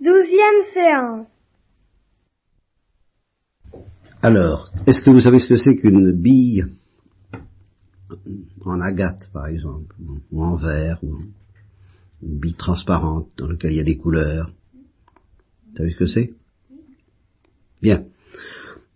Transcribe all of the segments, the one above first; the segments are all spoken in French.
Douzième séance. Alors, est-ce que vous savez ce que c'est qu'une bille? En agate, par exemple, ou en verre, ou une bille transparente dans laquelle il y a des couleurs Vous savez ce que c'est? Bien.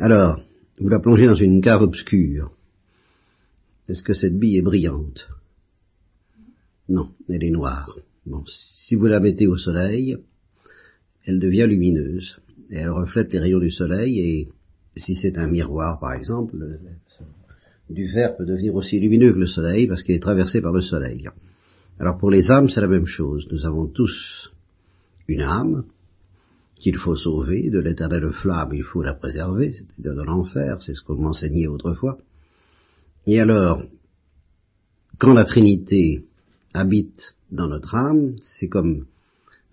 Alors, vous la plongez dans une cave obscure. Est-ce que cette bille est brillante? Non, elle est noire. Bon, si vous la mettez au soleil, elle devient lumineuse. Et elle reflète les rayons du soleil et si c'est un miroir par exemple, du verre peut devenir aussi lumineux que le soleil parce qu'il est traversé par le soleil. Alors pour les âmes, c'est la même chose. Nous avons tous une âme qu'il faut sauver, de l'éternelle flamme, il faut la préserver, c'est-à-dire de l'enfer, c'est ce qu'on m'enseignait autrefois. Et alors, quand la Trinité habite dans notre âme, c'est comme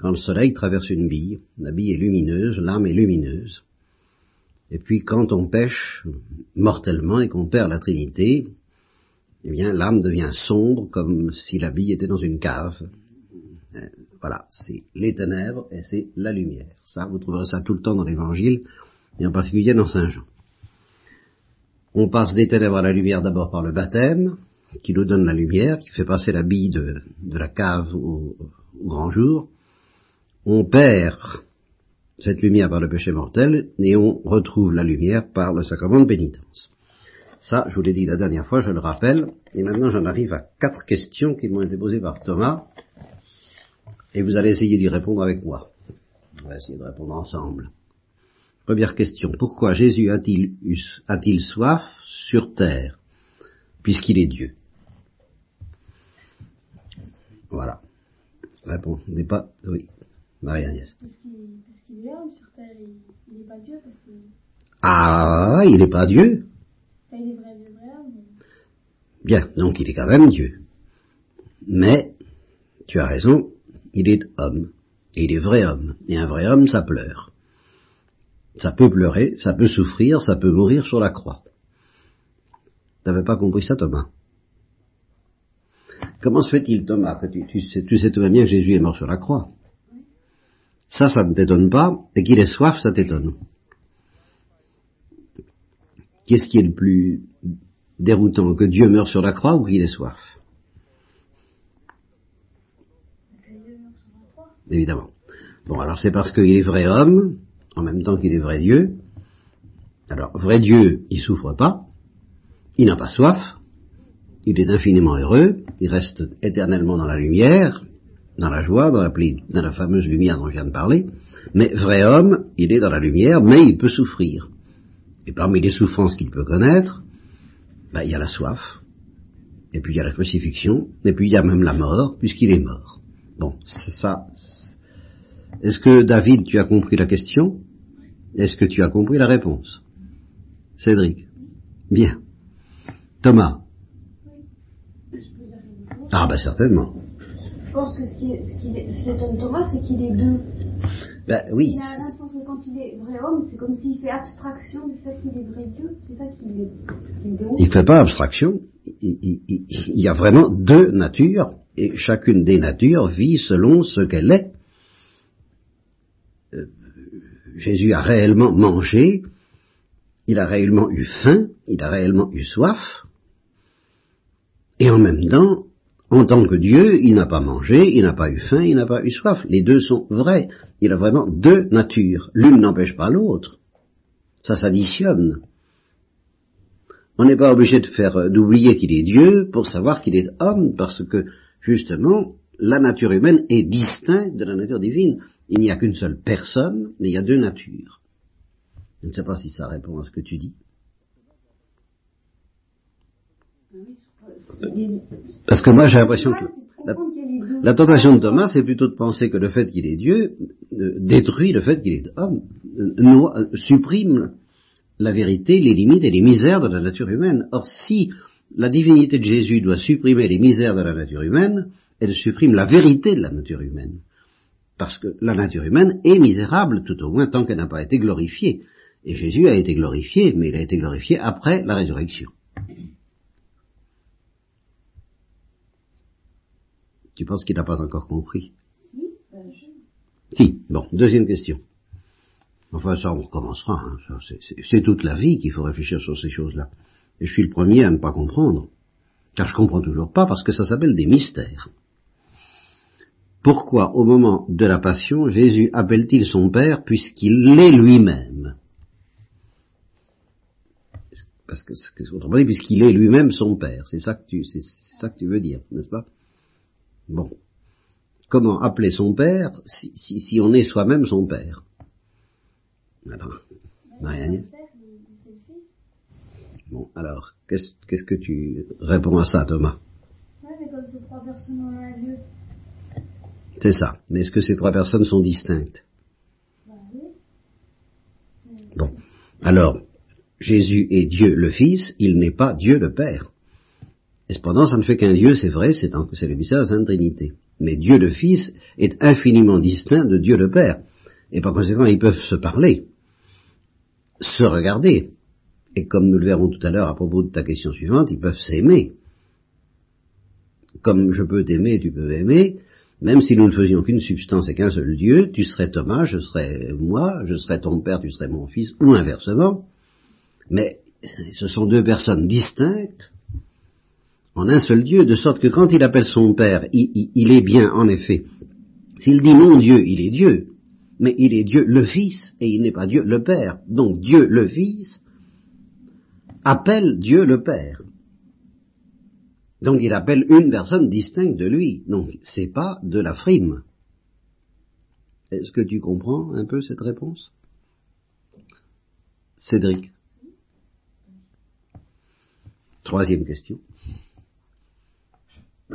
quand le soleil traverse une bille, la bille est lumineuse, l'âme est lumineuse. Et puis quand on pêche mortellement et qu'on perd la Trinité, eh bien l'âme devient sombre comme si la bille était dans une cave. Euh, voilà, c'est les ténèbres et c'est la lumière. Ça, vous trouverez ça tout le temps dans l'Évangile, et en particulier dans Saint Jean. On passe des ténèbres à la lumière d'abord par le baptême, qui nous donne la lumière, qui fait passer la bille de, la cave au, au grand jour. On perd cette lumière par le péché mortel et on retrouve la lumière par le sacrement de pénitence. Ça, je vous l'ai dit la dernière fois, je le rappelle, et maintenant j'en arrive à quatre questions qui m'ont été posées par Thomas, et vous allez essayer d'y répondre avec moi. On va essayer de répondre ensemble. Première question, pourquoi Jésus a-t-il, soif sur terre, puisqu'il est Dieu? Voilà. Réponse n'est pas, oui, Marie-Agnès. Parce qu'il est homme sur terre, il n'est pas Dieu parce que... Ah, il n'est pas Dieu Enfin, il est vrai homme. Bien, donc il est quand même Dieu. Mais, tu as raison, il est homme. Et il est vrai homme. Et un vrai homme, ça pleure. Ça peut pleurer, ça peut souffrir, ça peut mourir sur la croix. T'avais pas compris ça, Thomas? Comment se fait-il, Thomas, que tu, tu, sais, tu sais tout bien que Jésus est mort sur la croix Ça, ça ne t'étonne pas, et qu'il ait soif, ça t'étonne. Qu'est-ce qui est le plus déroutant, que Dieu meure sur la croix ou qu'il ait soif? Évidemment. Bon, alors c'est parce qu'il est vrai homme, en même temps qu'il est vrai Dieu. Alors, vrai Dieu, il souffre pas, il n'a pas soif, il est infiniment heureux, il reste éternellement dans la lumière, dans la joie, dans la, dans la fameuse lumière dont je viens de parler, mais vrai homme, il est dans la lumière, mais il peut souffrir. Et parmi les souffrances qu'il peut connaître, ben, il y a la soif, et puis il y a la crucifixion, et puis il y a même la mort, puisqu'il est mort. Bon, c'est ça. Est-ce que David, tu as compris la question? Est-ce que tu as compris la réponse? Cédric? Bien. Thomas? Ah ben certainement. Je pense que ce qui, ce étonne Thomas, c'est qu'il est deux. Ben oui. Il a un sens que quand il est vrai homme, c'est comme s'il fait abstraction du fait qu'il est vrai Dieu. C'est ça qui est, Il ne fait pas abstraction. Il, il, il, il, y a vraiment deux natures, et chacune des natures vit selon ce qu'elle est. Euh, Jésus a réellement mangé, il a réellement eu faim, il a réellement eu soif, et en même temps, en tant que Dieu, il n'a pas mangé, il n'a pas eu faim, il n'a pas eu soif. Les deux sont vrais. Il a vraiment deux natures. L'une n'empêche pas l'autre. Ça s'additionne. On n'est pas obligé de faire d'oublier qu'il est Dieu pour savoir qu'il est homme, parce que justement, la nature humaine est distincte de la nature divine. Il n'y a qu'une seule personne, mais il y a deux natures. Je ne sais pas si ça répond à ce que tu dis. Parce que moi j'ai l'impression que la, tentation de Thomas, c'est plutôt de penser que le fait qu'il est Dieu détruit le fait qu'il est homme, supprime la vérité, les limites et les misères de la nature humaine. Or, si la divinité de Jésus doit supprimer les misères de la nature humaine, elle supprime la vérité de la nature humaine. Parce que la nature humaine est misérable, tout au moins tant qu'elle n'a pas été glorifiée. Et Jésus a été glorifié, mais il a été glorifié après la résurrection. Tu penses qu'il n'a pas encore compris? Si, ben je... Si, bon, deuxième question. Enfin, ça, on recommencera. Hein. C'est toute la vie qu'il faut réfléchir sur ces choses-là. Et je suis le premier à ne pas comprendre. Car je comprends toujours pas parce que ça s'appelle des mystères. Pourquoi, au moment de la passion, Jésus appelle-t-il son Père puisqu'il l'est lui-même? Parce que, autrement dit, puisqu'il est lui-même son Père. C'est ça que tu, c'est, ça que tu veux dire, n'est-ce pas? Bon. Comment appeler son Père si, si, on est soi-même son Père? Alors, marie Bon, alors, qu'est-ce, que tu réponds à ça, Thomas? Ouais, mais comme ces trois personnes ont un lieu c'est ça. Mais est-ce que ces trois personnes sont distinctes? Bon. Alors, Jésus est Dieu le Fils, il n'est pas Dieu le Père. Et cependant, ça ne fait qu'un Dieu, c'est vrai, c'est le mystère de la Sainte Trinité. Mais Dieu le Fils est infiniment distinct de Dieu le Père. Et par conséquent, ils peuvent se parler, se regarder. Et comme nous le verrons tout à l'heure à propos de ta question suivante, ils peuvent s'aimer. Comme je peux t'aimer, tu peux m'aimer, même si nous ne faisions qu'une substance et qu'un seul Dieu, tu serais Thomas, je serais moi, je serais ton père, tu serais mon fils, ou inversement. Mais ce sont deux personnes distinctes en un seul Dieu, de sorte que quand il appelle son Père, il, est bien, en effet. S'il dit mon Dieu, il est Dieu, mais il est Dieu le Fils, et il n'est pas Dieu le Père. Donc Dieu le Fils appelle Dieu le Père. Donc il appelle une personne distincte de lui. Donc c'est pas de la frime. Est-ce que tu comprends un peu cette réponse? Cédric? Troisième question.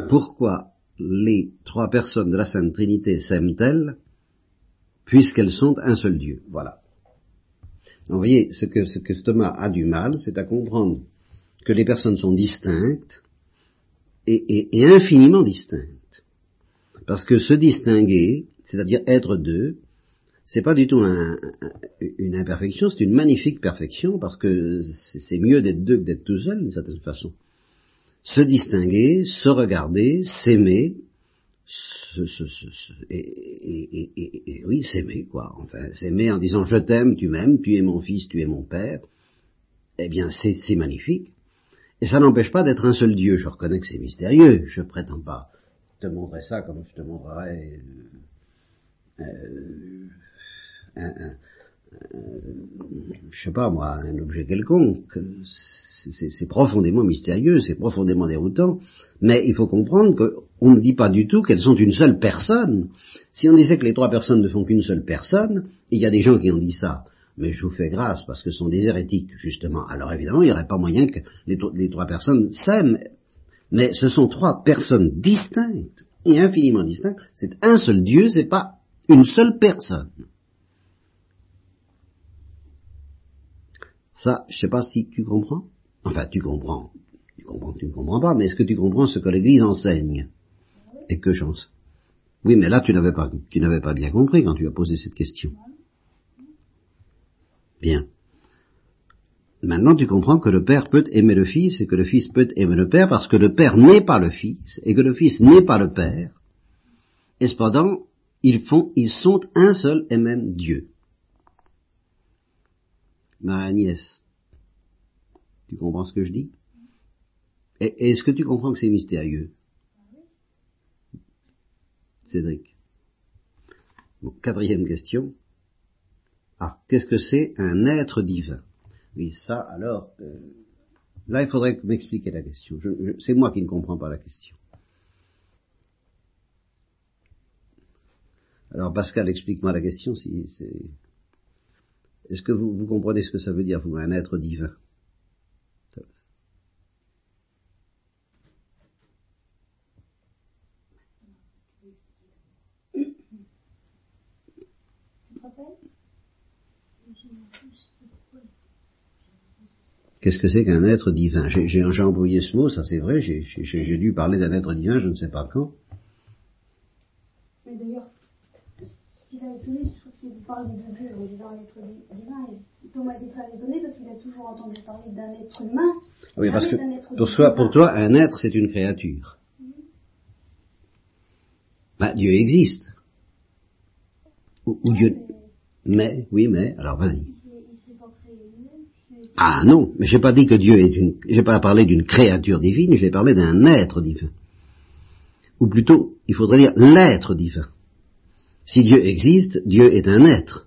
Pourquoi les trois personnes de la Sainte Trinité s'aiment-elles puisqu'elles sont un seul Dieu? Voilà. vous voyez, ce que, ce que Thomas a du mal, c'est à comprendre que les personnes sont distinctes est, infiniment distincte. Parce que se distinguer, c'est-à-dire être deux, c'est pas du tout une imperfection, c'est une magnifique perfection, parce que c'est mieux d'être deux que d'être tout seul, d'une certaine façon. Se distinguer, se regarder, s'aimer, et, oui, s'aimer, quoi. Enfin, s'aimer en disant je t'aime, tu m'aimes, tu es mon fils, tu es mon père. Eh bien, c'est magnifique. Et ça n'empêche pas d'être un seul Dieu. Je reconnais que c'est mystérieux. Je prétends pas te montrer ça comme je te montrerais euh, euh un, je sais pas moi, un objet quelconque. C'est profondément mystérieux, c'est profondément déroutant, mais il faut comprendre qu'on ne dit pas du tout qu'elles sont une seule personne. Si on disait que les trois personnes ne font qu'une seule personne, il y a des gens qui ont dit ça, mais je vous fais grâce parce que ce sont des hérétiques, justement. Alors évidemment, il n'y aurait pas moyen que les, trois personnes s'aiment, mais ce sont trois personnes distinctes et infiniment distinctes. C'est un seul Dieu, c'est pas une seule personne. Ça, je sais pas si tu comprends. Enfin, tu comprends. Tu comprends tu ne comprends pas, mais est-ce que tu comprends ce que l'Église enseigne Et que j'en Oui, mais là, tu n'avais pas, tu n'avais pas bien compris quand tu as posé cette question. Bien. Maintenant, tu comprends que le Père peut aimer le Fils et que le Fils peut aimer le Père parce que le Père n'est pas le Fils et que le Fils n'est pas le Père. Et cependant, ils font, ils sont un seul et même Dieu. Ma Agnès, tu comprends ce que je dis? Est-ce que tu comprends que c'est mystérieux? Cédric. quatrième question. Ah, qu'est-ce que c'est un être divin? Oui, ça, alors, euh, là, il faudrait m'expliquer la question. c'est moi qui ne comprends pas la question. Alors, Pascal, explique-moi la question. Si c'est, est-ce que vous, comprenez ce que ça veut dire, vous, un être divin? Qu'est-ce que c'est qu'un être divin? J'ai employé ce mot, ça c'est vrai, j'ai dû parler d'un être divin, je ne sais pas quand. Mais d'ailleurs, ce qui m'a étonné, que vous parlez de Dieu en disant un être divin, et Thomas était très étonné parce qu'il a toujours entendu parler d'un être humain. Oui, parce que pour, soi, pour toi, un être, c'est une créature. Ben, Dieu existe. Ou, ou Dieu. Mais, oui, mais, alors vas-y. Ah non, mais j'ai pas dit que Dieu est une, j'ai pas parlé d'une créature divine, j'ai parlé d'un être divin. Ou plutôt, il faudrait dire l'être divin. Si Dieu existe, Dieu est un être.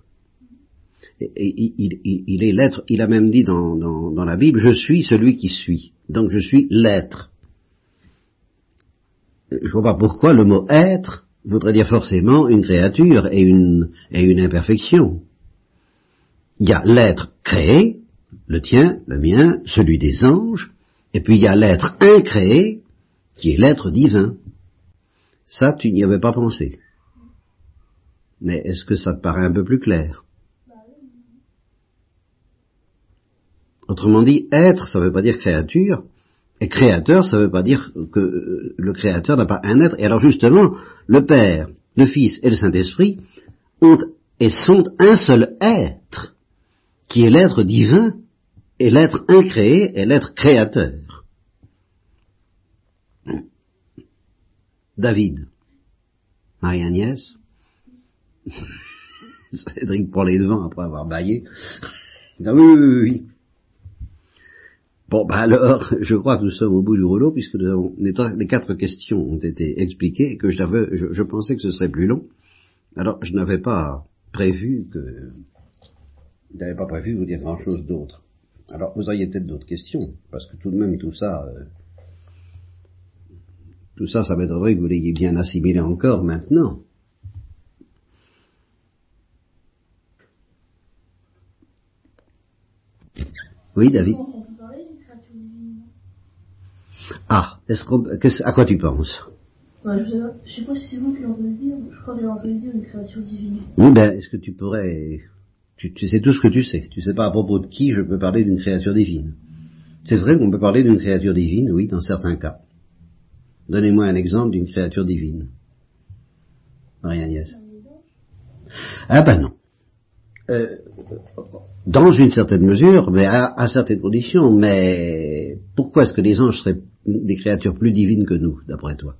Il, est l'être, il a même dit dans, la Bible, je suis celui qui suis. Donc je suis l'être. Je vois pas pourquoi le mot être voudrait dire forcément une créature et une, et une imperfection. Il y a l'être créé, le tien, le mien, celui des anges, et puis il y a l'être incréé, qui est l'être divin. Ça, tu n'y avais pas pensé. Mais est-ce que ça te paraît un peu plus clair? Autrement dit, être, ça ne veut pas dire créature, et créateur, ça ne veut pas dire que euh, le créateur n'a pas un être. Et alors justement, le Père, le Fils et le Saint-Esprit ont et sont un seul être, qui est l'être divin, et l'être incréé est l'être créateur. David, Marie-Agnès, Cédric prend les devants après avoir baillé. Il dit, oui, oui, oui. Bon, ben alors, je crois que nous sommes au bout du rouleau, puisque nous avons- les, quatre questions ont été expliquées, et que je, je, pensais que ce serait plus long. Alors, je n'avais pas prévu que... Je n'avais pas prévu de vous dire grand-chose d'autre. Alors, vous auriez peut-être d'autres questions, parce que tout de même, tout ça... euh, tout ça, ça m'étonnerait que vous l'ayez bien assimilé encore maintenant. Oui, David. Ah, est-ce qu'on, qu'est-ce- à quoi tu penses? Ouais, je, sais pas- je sais pas si c'est vous qui l'avez dire, je crois que j'ai entendu dire une créature divine. Oui, ben, est-ce que tu pourrais... Tu, tu sais tout ce que tu sais. Tu sais pas à propos de qui je peux parler d'une créature divine. C'est vrai qu'on peut parler d'une créature divine, oui, dans certains cas. Donnez-moi un exemple d'une créature divine. Marie-Agnès. Ah ben non. Euh, dans une certaine mesure, mais à, certaines conditions, mais pourquoi est-ce que les anges seraient des créatures plus divines que nous, d'après toi?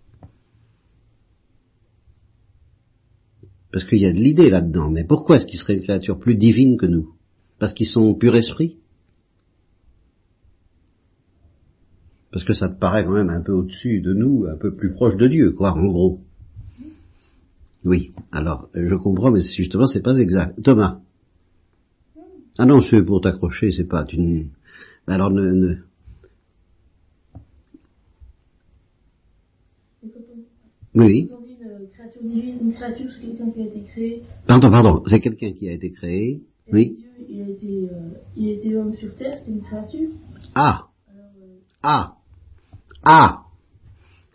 Parce qu'il y a de l'idée là-dedans, mais pourquoi est-ce qu'ils seraient une créature plus divine que nous? Parce qu'ils sont pur esprit? Parce que ça te paraît quand même un peu au-dessus de nous, un peu plus proche de Dieu, quoi, en gros. Oui, alors, je comprends, mais justement, c'est pas exact. Thomas? Ah non, c'est pour t'accrocher, c'est pas... Tu... ne- Alors, ne... ne- Oui, dit une créature divine, une créature, c'est quelqu'un qui a été créé. pardon, pardon, c'est quelqu'un qui a été créé. Et Oui. Dieu, il a été, euh, il a été homme sur terre, c'était une créature. Ah Alors, euh, Ah Ah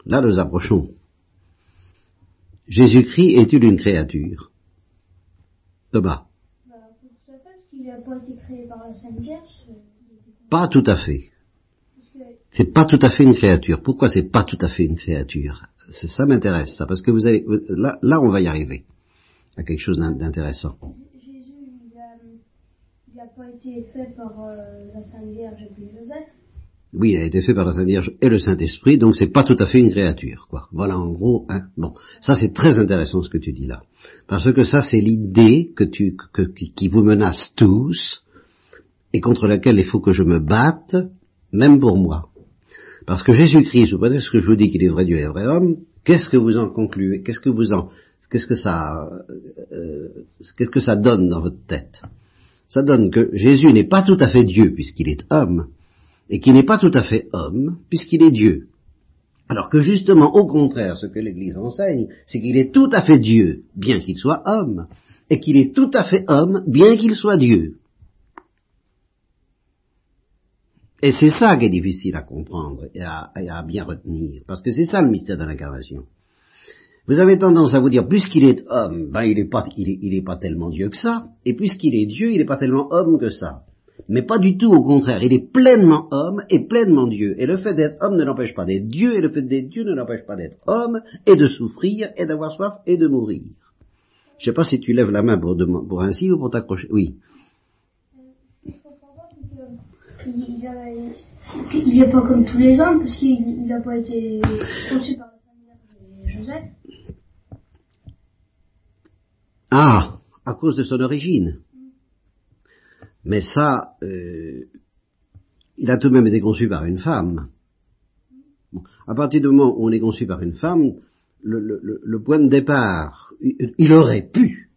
Là, nous approchons. Jésus-Christ est-il une créature? Thomas Qu'il n'a pas été créé par la Sainte Vierge. euh, il Pas tout à fait. C'est pas tout à fait une créature. Pourquoi c'est pas tout à fait une créature? C'est- Ça m'intéresse, ça, parce que vous allez... Là, là, on va y arriver à quelque chose d'in- d'intéressant. Jésus, il il n'a pas été fait par euh, la Sainte Vierge et puis Joseph. Oui, il a été fait par la Sainte Vierge et le Saint-Esprit, donc c'est pas tout à fait une créature, quoi. Voilà, en gros, hein. Bon, ça c'est très intéressant ce que tu dis là, parce que ça c'est l'idée que tu, que, qui, vous menace tous et contre laquelle il faut que je me batte, même pour moi. Parce que Jésus-Christ, sous prétexte que je vous dis qu'il est vrai Dieu et vrai homme, qu'est-ce que vous en concluez? Qu'est-ce que vous en, qu'est-ce que ça, euh, qu'est-ce que ça donne dans votre tête? Ça donne que Jésus n'est pas tout à fait Dieu puisqu'il est homme et qui n'est pas tout à fait homme, puisqu'il est Dieu. Alors que justement, au contraire, ce que l'Église enseigne, c'est qu'il est tout à fait Dieu, bien qu'il soit homme, et qu'il est tout à fait homme, bien qu'il soit Dieu. Et c'est ça qui est difficile à comprendre et à, bien retenir, parce que c'est ça le mystère de l'incarnation. Vous avez tendance à vous dire, puisqu'il est homme, ben il n'est pas tellement Dieu que ça, et puisqu'il est Dieu, il n'est pas tellement homme que ça. Mais pas du tout au contraire, il est pleinement homme et pleinement Dieu. Et le fait d'être homme ne l'empêche pas d'être Dieu, et le fait d'être Dieu ne l'empêche pas d'être homme, et de souffrir, et d'avoir soif, et de mourir. Je sais pas si tu lèves la main pour, pour ainsi ou pour t'accrocher. Oui. Il, il, a- il est pas comme tous les hommes, parce qu'il n'a pas été conçu par la Vierge et Joseph. Ah, à cause de son origine. Mais ça, euh, il a tout de même été conçu par une femme. À partir du moment où on est conçu par une femme, le, point de départ, il, il, aurait pu,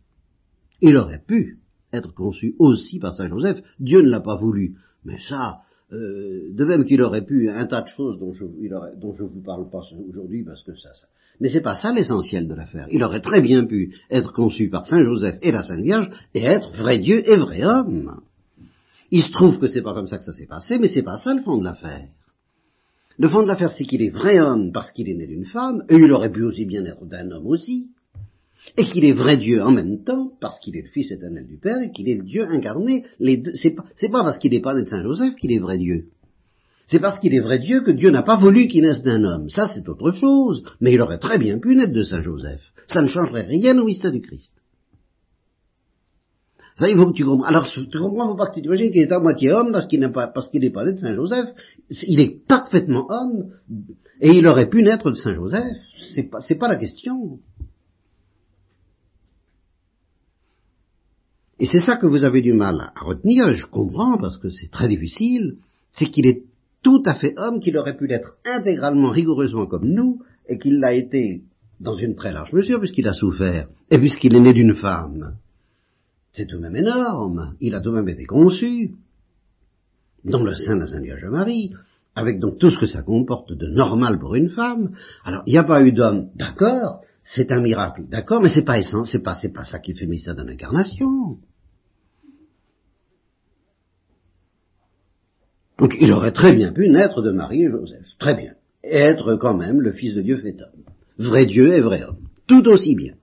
il aurait pu être conçu aussi par Saint Joseph. Dieu ne l'a pas voulu. Mais ça, euh, de même qu'il aurait pu un tas de choses dont je, il aurait, dont je vous parle pas aujourd'hui parce que ça, ça. Mais c'est pas ça l'essentiel de l'affaire. Il aurait très bien pu être conçu par Saint Joseph et la Sainte Vierge et être vrai Dieu et vrai homme. Il se trouve que c'est pas comme ça que ça s'est passé, mais c'est pas ça le fond de l'affaire. Le fond de l'affaire, c'est qu'il est vrai homme parce qu'il est né d'une femme, et il aurait pu aussi bien être d'un homme aussi, et qu'il est vrai Dieu en même temps parce qu'il est le Fils éternel du Père et qu'il est le Dieu incarné. C'est pas, pas parce qu'il n'est pas né de Saint Joseph qu'il est vrai Dieu. C'est parce qu'il est vrai Dieu que Dieu n'a pas voulu qu'il naisse d'un homme. Ça, c'est autre chose. Mais il aurait très bien pu naître de Saint Joseph. Ça ne changerait rien au mystère du Christ. Il. Alors, tu comprends, faut pas que tu t'imagines qu'il est à moitié homme parce qu'il n'est pas, parce qu'il n'est pas né de Saint Joseph. Il est parfaitement homme. Et il aurait pu naître de Saint Joseph. C'est pas, c'est pas la question. Et c'est ça que vous avez du mal à retenir, je comprends, parce que c'est très difficile, c'est qu'il est tout à fait homme, qu'il aurait pu l'être intégralement, rigoureusement comme nous, et qu'il l'a été dans une très large mesure, puisqu'il a souffert, et puisqu'il est né d'une femme. C'est tout de même énorme, il a tout de même été conçu dans le sein de la Sainte Vierge Marie, avec donc tout ce que ça comporte de normal pour une femme. Alors, il n'y a pas eu d'homme, d'accord, c'est un miracle, d'accord, mais c'est pas essence, c'est pas, pas ça qui fait mystère de l'incarnation. Donc il aurait très bien pu naître de Marie et Joseph, très bien, et être quand même le Fils de Dieu fait homme, vrai Dieu et vrai homme, tout aussi bien.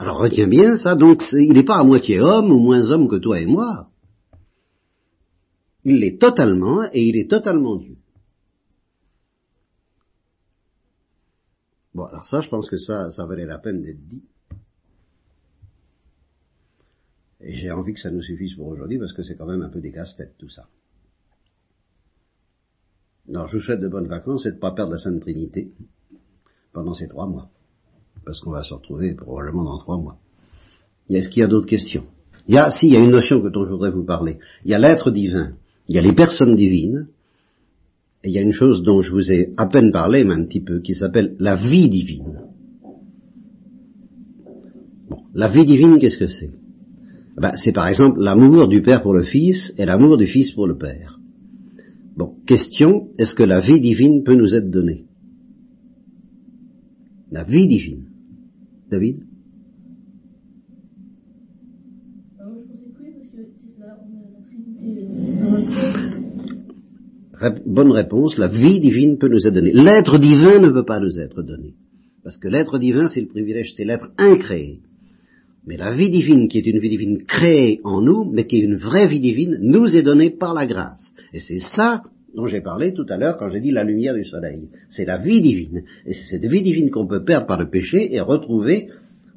Alors retiens bien ça, donc il n'est pas à moitié homme ou moins homme que toi et moi. Il l'est totalement et il est totalement Dieu. Bon, alors ça, je pense que ça, ça valait la peine d'être dit. Et j'ai envie que ça nous suffise pour aujourd'hui parce que c'est quand même un peu des casse-têtes tout ça. Alors je vous souhaite de bonnes vacances et de ne pas perdre la Sainte Trinité pendant ces trois mois. Parce qu'on va se retrouver probablement dans trois mois. Est-ce qu'il y a d'autres questions? Il y a, si, il y a une notion que dont je voudrais vous parler. Il y a l'être divin, il y a les personnes divines, et il y a une chose dont je vous ai à peine parlé, mais un petit peu, qui s'appelle la vie divine. Bon, la vie divine, qu'est-ce que c'est? Ben, C'est par exemple l'amour du Père pour le Fils et l'amour du Fils pour le Père. Bon, question, est-ce que la vie divine peut nous être donnée? La vie divine. David? Bonne réponse, la vie divine peut nous être donnée. L'être divin ne peut pas nous être donné. Parce que l'être divin, c'est le privilège, c'est l'être incréé. Mais la vie divine, qui est une vie divine créée en nous, mais qui est une vraie vie divine, nous est donnée par la grâce. Et c'est ça dont j'ai parlé tout à l'heure quand j'ai dit la lumière du soleil. C'est la vie divine. Et c'est cette vie divine qu'on peut perdre par le péché et retrouver,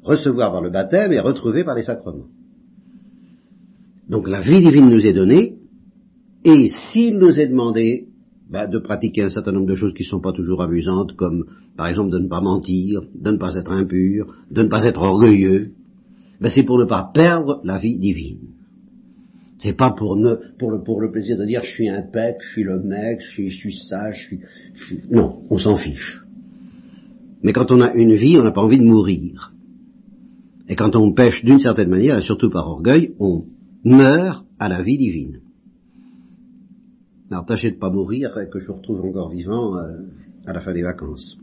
recevoir par le baptême et retrouver par les sacrements. Donc la vie divine nous est donnée, et s'il nous est demandé ben, de pratiquer un certain nombre de choses qui ne sont pas toujours amusantes, comme par exemple de ne pas mentir, de ne pas être impur, de ne pas être orgueilleux, ben, c'est pour ne pas perdre la vie divine. C'est pas pour, ne, pour, le, pour le plaisir de dire je suis un pec, je suis le mec, je suis, je suis sage, je suis. Non, on s'en fiche. Mais quand on a une vie, on n'a pas envie de mourir. Et quand on pêche d'une certaine manière, et surtout par orgueil, on meurt à la vie divine. Alors tâchez de ne pas mourir et que je retrouve encore vivant euh, à la fin des vacances.